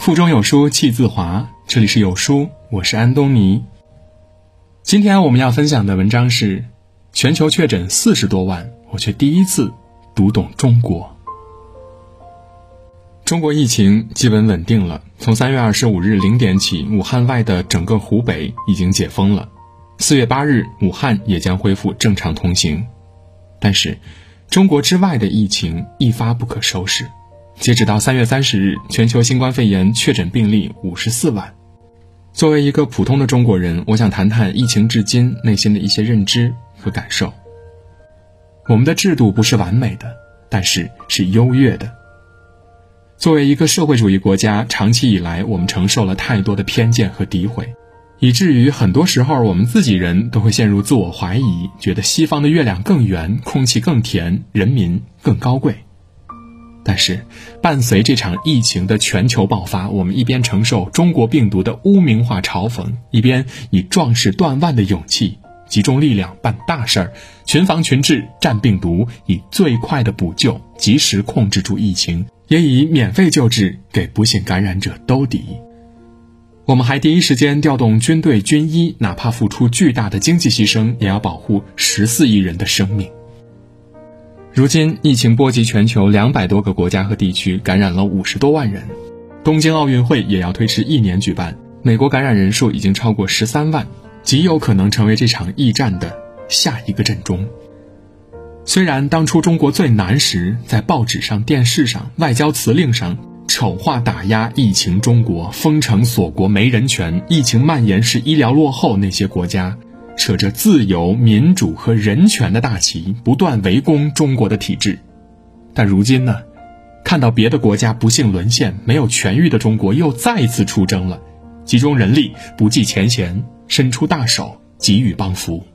腹中有书气自华。这里是有书，我是安东尼。今天我们要分享的文章是：全球确诊四十多万，我却第一次读懂中国。中国疫情基本稳定了。从三月二十五日零点起，武汉外的整个湖北已经解封了。四月八日，武汉也将恢复正常通行。但是，中国之外的疫情一发不可收拾。截止到三月三十日，全球新冠肺炎确诊病例五十四万。作为一个普通的中国人，我想谈谈疫情至今内心的一些认知和感受。我们的制度不是完美的，但是是优越的。作为一个社会主义国家，长期以来我们承受了太多的偏见和诋毁，以至于很多时候我们自己人都会陷入自我怀疑，觉得西方的月亮更圆，空气更甜，人民更高贵。但是，伴随这场疫情的全球爆发，我们一边承受中国病毒的污名化嘲讽，一边以壮士断腕的勇气集中力量办大事儿，群防群治战病毒，以最快的补救及时控制住疫情。也以免费救治给不幸感染者兜底。我们还第一时间调动军队军医，哪怕付出巨大的经济牺牲，也要保护十四亿人的生命。如今疫情波及全球两百多个国家和地区，感染了五十多万人。东京奥运会也要推迟一年举办，美国感染人数已经超过十三万，极有可能成为这场疫战的下一个阵中。虽然当初中国最难时，在报纸上、电视上、外交辞令上丑化打压疫情，中国封城锁国没人权，疫情蔓延是医疗落后，那些国家扯着自由、民主和人权的大旗，不断围攻中国的体制。但如今呢，看到别的国家不幸沦陷，没有痊愈的中国又再次出征了，集中人力，不计前嫌，伸出大手给予帮扶。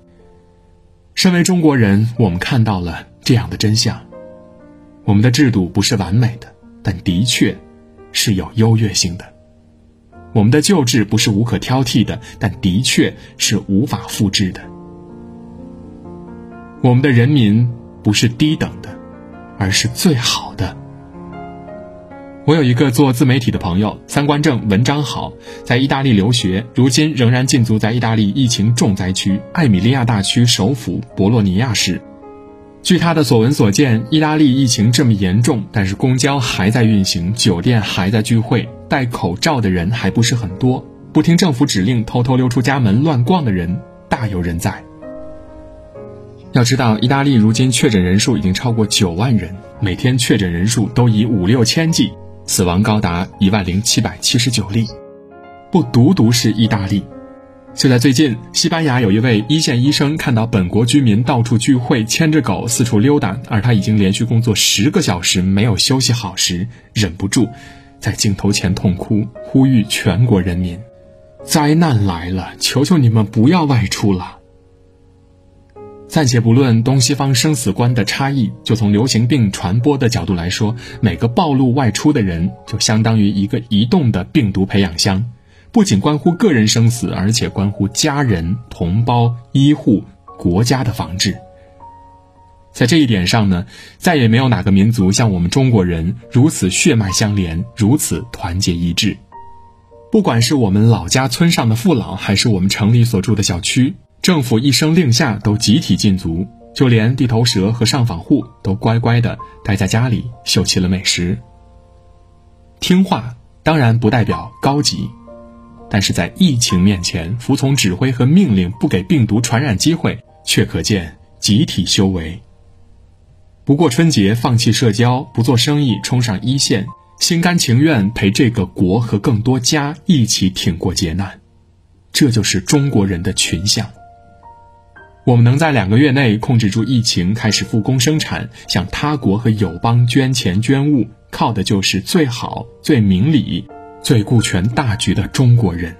身为中国人，我们看到了这样的真相：我们的制度不是完美的，但的确是有优越性的；我们的救治不是无可挑剔的，但的确是无法复制的；我们的人民不是低等的，而是最好的。我有一个做自媒体的朋友，三观正，文章好，在意大利留学，如今仍然禁足在意大利疫情重灾区艾米利亚大区首府博洛尼亚市。据他的所闻所见，意大利疫情这么严重，但是公交还在运行，酒店还在聚会，戴口罩的人还不是很多，不听政府指令偷偷溜出家门乱逛的人大有人在。要知道，意大利如今确诊人数已经超过九万人，每天确诊人数都以五六千计。死亡高达一万零七百七十九例，不独独是意大利。就在最近，西班牙有一位一线医生看到本国居民到处聚会，牵着狗四处溜达，而他已经连续工作十个小时没有休息好时，忍不住在镜头前痛哭，呼吁全国人民：灾难来了，求求你们不要外出了。暂且不论东西方生死观的差异，就从流行病传播的角度来说，每个暴露外出的人就相当于一个移动的病毒培养箱，不仅关乎个人生死，而且关乎家人、同胞、医护、国家的防治。在这一点上呢，再也没有哪个民族像我们中国人如此血脉相连，如此团结一致。不管是我们老家村上的父老，还是我们城里所住的小区。政府一声令下，都集体禁足，就连地头蛇和上访户都乖乖的待在家里秀起了美食。听话当然不代表高级，但是在疫情面前，服从指挥和命令，不给病毒传染机会，却可见集体修为。不过春节，放弃社交，不做生意，冲上一线，心甘情愿陪这个国和更多家一起挺过劫难，这就是中国人的群像。我们能在两个月内控制住疫情，开始复工生产，向他国和友邦捐钱捐物，靠的就是最好、最明理、最顾全大局的中国人。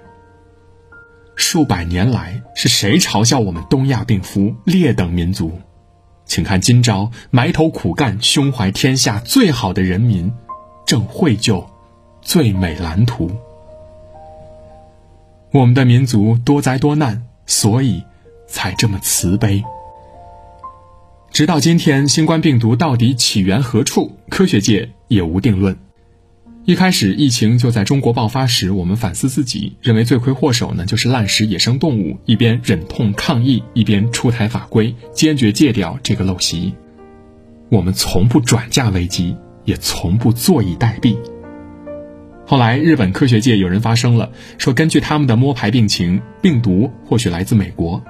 数百年来，是谁嘲笑我们东亚病夫、劣等民族？请看今朝，埋头苦干、胸怀天下最好的人民，正绘就最美蓝图。我们的民族多灾多难，所以。才这么慈悲。直到今天，新冠病毒到底起源何处，科学界也无定论。一开始疫情就在中国爆发时，我们反思自己，认为罪魁祸首呢就是滥食野生动物，一边忍痛抗议，一边出台法规，坚决戒掉这个陋习。我们从不转嫁危机，也从不坐以待毙。后来，日本科学界有人发声了，说根据他们的摸排病情，病毒或许来自美国。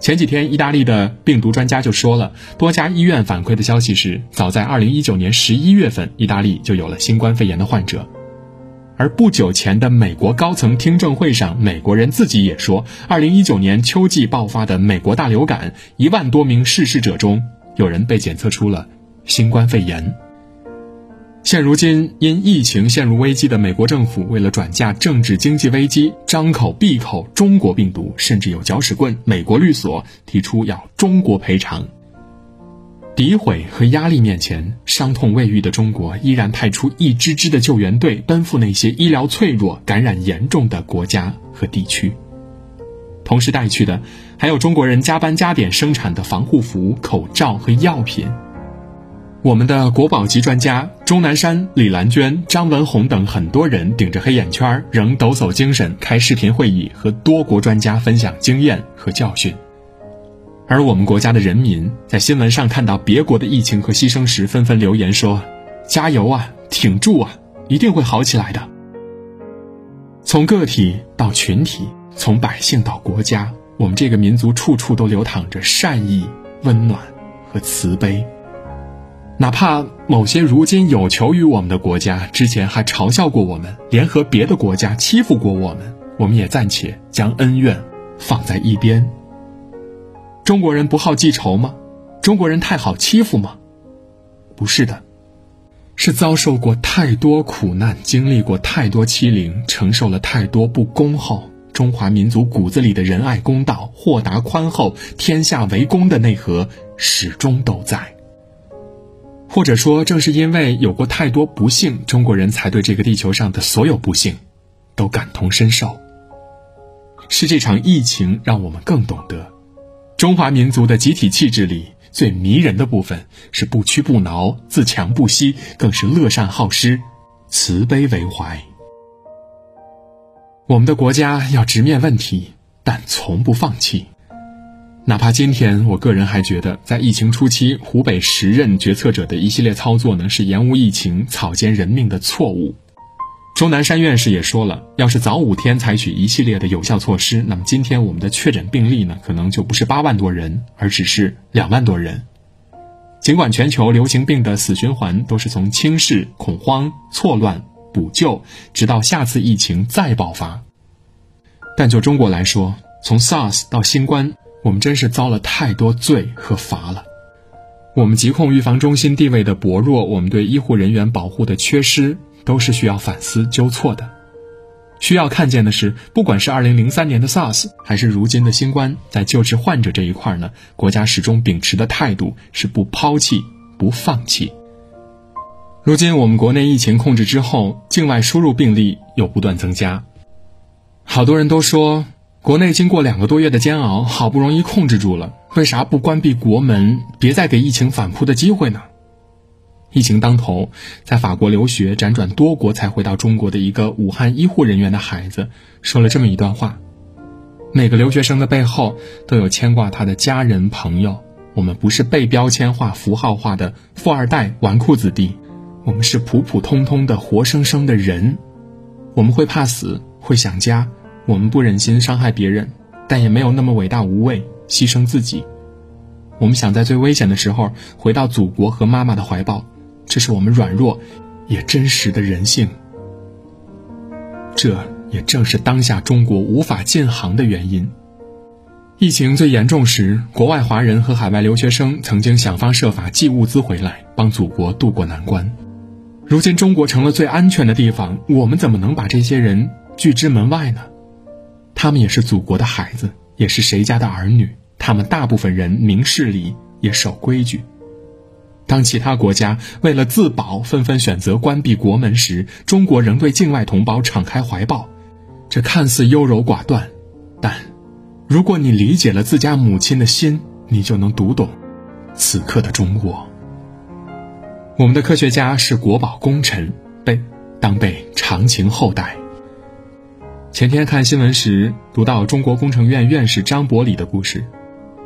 前几天，意大利的病毒专家就说了，多家医院反馈的消息是，早在2019年11月份，意大利就有了新冠肺炎的患者。而不久前的美国高层听证会上，美国人自己也说，2019年秋季爆发的美国大流感，一万多名逝世者中，有人被检测出了新冠肺炎。现如今，因疫情陷入危机的美国政府，为了转嫁政治经济危机，张口闭口“中国病毒”，甚至有搅屎棍、美国律所提出要中国赔偿。诋毁和压力面前，伤痛未愈的中国依然派出一支支的救援队，奔赴那些医疗脆弱、感染严重的国家和地区。同时带去的，还有中国人加班加点生产的防护服、口罩和药品。我们的国宝级专家钟南山、李兰娟、张文宏等很多人顶着黑眼圈，仍抖擞精神开视频会议，和多国专家分享经验和教训。而我们国家的人民在新闻上看到别国的疫情和牺牲时，纷纷留言说：“加油啊，挺住啊，一定会好起来的。”从个体到群体，从百姓到国家，我们这个民族处处都流淌着善意、温暖和慈悲。哪怕某些如今有求于我们的国家，之前还嘲笑过我们，联合别的国家欺负过我们，我们也暂且将恩怨放在一边。中国人不好记仇吗？中国人太好欺负吗？不是的，是遭受过太多苦难，经历过太多欺凌，承受了太多不公后，中华民族骨子里的仁爱、公道、豁达、宽厚、天下为公的内核始终都在。或者说，正是因为有过太多不幸，中国人才对这个地球上的所有不幸，都感同身受。是这场疫情让我们更懂得，中华民族的集体气质里最迷人的部分是不屈不挠、自强不息，更是乐善好施、慈悲为怀。我们的国家要直面问题，但从不放弃。哪怕今天，我个人还觉得，在疫情初期，湖北时任决策者的一系列操作呢，是延误疫情、草菅人命的错误。钟南山院士也说了，要是早五天采取一系列的有效措施，那么今天我们的确诊病例呢，可能就不是八万多人，而只是两万多人。尽管全球流行病的死循环都是从轻视、恐慌、错乱、补救，直到下次疫情再爆发，但就中国来说，从 SARS 到新冠。我们真是遭了太多罪和罚了。我们疾控预防中心地位的薄弱，我们对医护人员保护的缺失，都是需要反思纠错的。需要看见的是，不管是2003年的 SARS，还是如今的新冠，在救治患者这一块呢，国家始终秉持的态度是不抛弃、不放弃。如今我们国内疫情控制之后，境外输入病例又不断增加，好多人都说。国内经过两个多月的煎熬，好不容易控制住了，为啥不关闭国门，别再给疫情反扑的机会呢？疫情当头，在法国留学、辗转多国才回到中国的一个武汉医护人员的孩子，说了这么一段话：每个留学生的背后都有牵挂他的家人朋友。我们不是被标签化、符号化的富二代、纨绔子弟，我们是普普通通的活生生的人。我们会怕死，会想家。我们不忍心伤害别人，但也没有那么伟大无畏，牺牲自己。我们想在最危险的时候回到祖国和妈妈的怀抱，这是我们软弱也真实的人性。这也正是当下中国无法进航的原因。疫情最严重时，国外华人和海外留学生曾经想方设法寄物资回来，帮祖国渡过难关。如今中国成了最安全的地方，我们怎么能把这些人拒之门外呢？他们也是祖国的孩子，也是谁家的儿女。他们大部分人明事理，也守规矩。当其他国家为了自保，纷纷选择关闭国门时，中国仍对境外同胞敞开怀抱。这看似优柔寡断，但如果你理解了自家母亲的心，你就能读懂此刻的中国。我们的科学家是国宝功臣，被当被长情厚待。前天看新闻时读到中国工程院院士张伯礼的故事，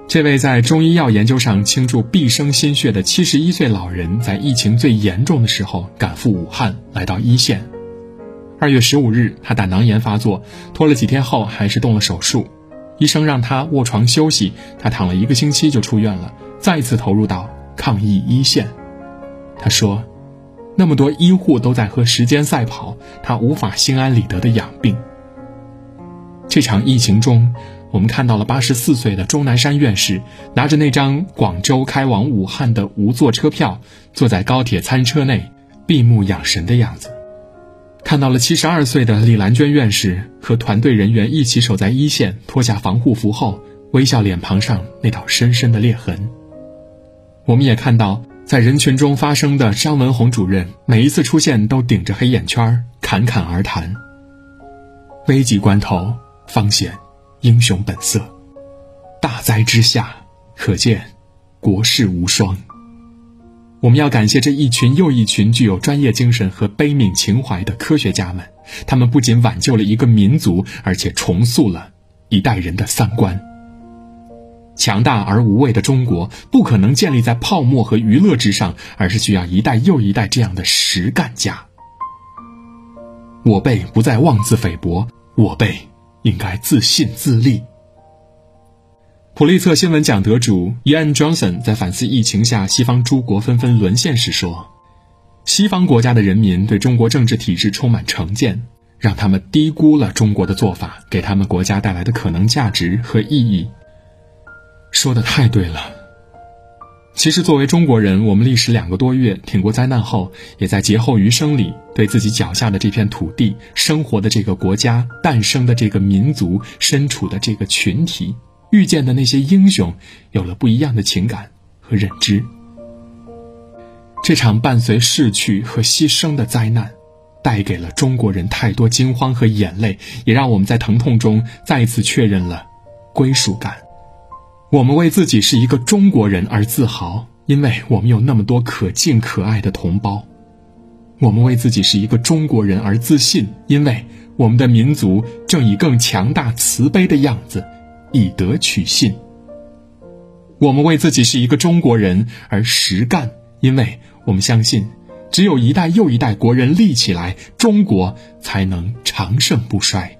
这位在中医药研究上倾注毕生心血的七十一岁老人，在疫情最严重的时候赶赴武汉，来到一线。二月十五日，他胆囊炎发作，拖了几天后还是动了手术，医生让他卧床休息，他躺了一个星期就出院了，再次投入到抗疫一线。他说：“那么多医护都在和时间赛跑，他无法心安理得的养病。”这场疫情中，我们看到了八十四岁的钟南山院士拿着那张广州开往武汉的无座车票，坐在高铁餐车内闭目养神的样子；看到了七十二岁的李兰娟院士和团队人员一起守在一线，脱下防护服后微笑脸庞上那道深深的裂痕。我们也看到。在人群中发生的张文宏主任，每一次出现都顶着黑眼圈，侃侃而谈。危急关头方显英雄本色，大灾之下可见国士无双。我们要感谢这一群又一群具有专业精神和悲悯情怀的科学家们，他们不仅挽救了一个民族，而且重塑了一代人的三观。强大而无畏的中国不可能建立在泡沫和娱乐之上，而是需要一代又一代这样的实干家。我辈不再妄自菲薄，我辈应该自信自立。普利策新闻奖得主 Ian Johnson 在反思疫情下西方诸国纷纷沦陷时说：“西方国家的人民对中国政治体制充满成见，让他们低估了中国的做法给他们国家带来的可能价值和意义。”说的太对了。其实，作为中国人，我们历时两个多月挺过灾难后，也在劫后余生里，对自己脚下的这片土地、生活的这个国家、诞生的这个民族、身处的这个群体、遇见的那些英雄，有了不一样的情感和认知。这场伴随逝去和牺牲的灾难，带给了中国人太多惊慌和眼泪，也让我们在疼痛中再一次确认了归属感。我们为自己是一个中国人而自豪，因为我们有那么多可敬可爱的同胞；我们为自己是一个中国人而自信，因为我们的民族正以更强大、慈悲的样子以德取信；我们为自己是一个中国人而实干，因为我们相信，只有一代又一代国人立起来，中国才能长盛不衰。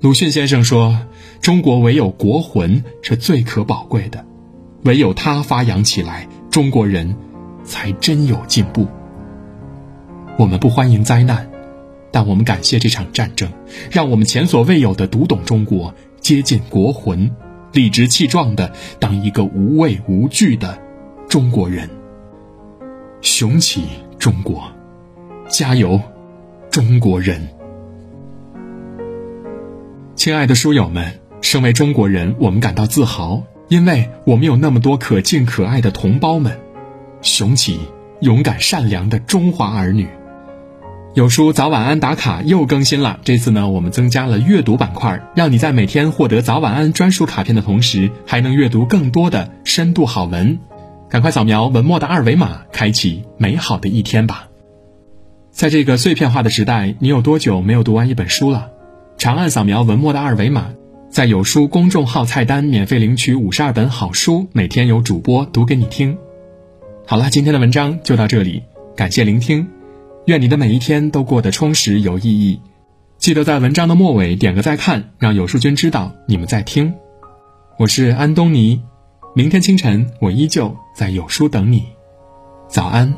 鲁迅先生说。中国唯有国魂是最可宝贵的，唯有它发扬起来，中国人才真有进步。我们不欢迎灾难，但我们感谢这场战争，让我们前所未有的读懂中国，接近国魂，理直气壮的当一个无畏无惧的中国人。雄起中国，加油，中国人！亲爱的书友们。身为中国人，我们感到自豪，因为我们有那么多可敬可爱的同胞们，雄起、勇敢、善良的中华儿女。有书早晚安打卡又更新了，这次呢，我们增加了阅读板块，让你在每天获得早晚安专属卡片的同时，还能阅读更多的深度好文。赶快扫描文末的二维码，开启美好的一天吧。在这个碎片化的时代，你有多久没有读完一本书了？长按扫描文末的二维码。在有书公众号菜单免费领取五十二本好书，每天有主播读给你听。好了，今天的文章就到这里，感谢聆听，愿你的每一天都过得充实有意义。记得在文章的末尾点个再看，让有书君知道你们在听。我是安东尼，明天清晨我依旧在有书等你，早安。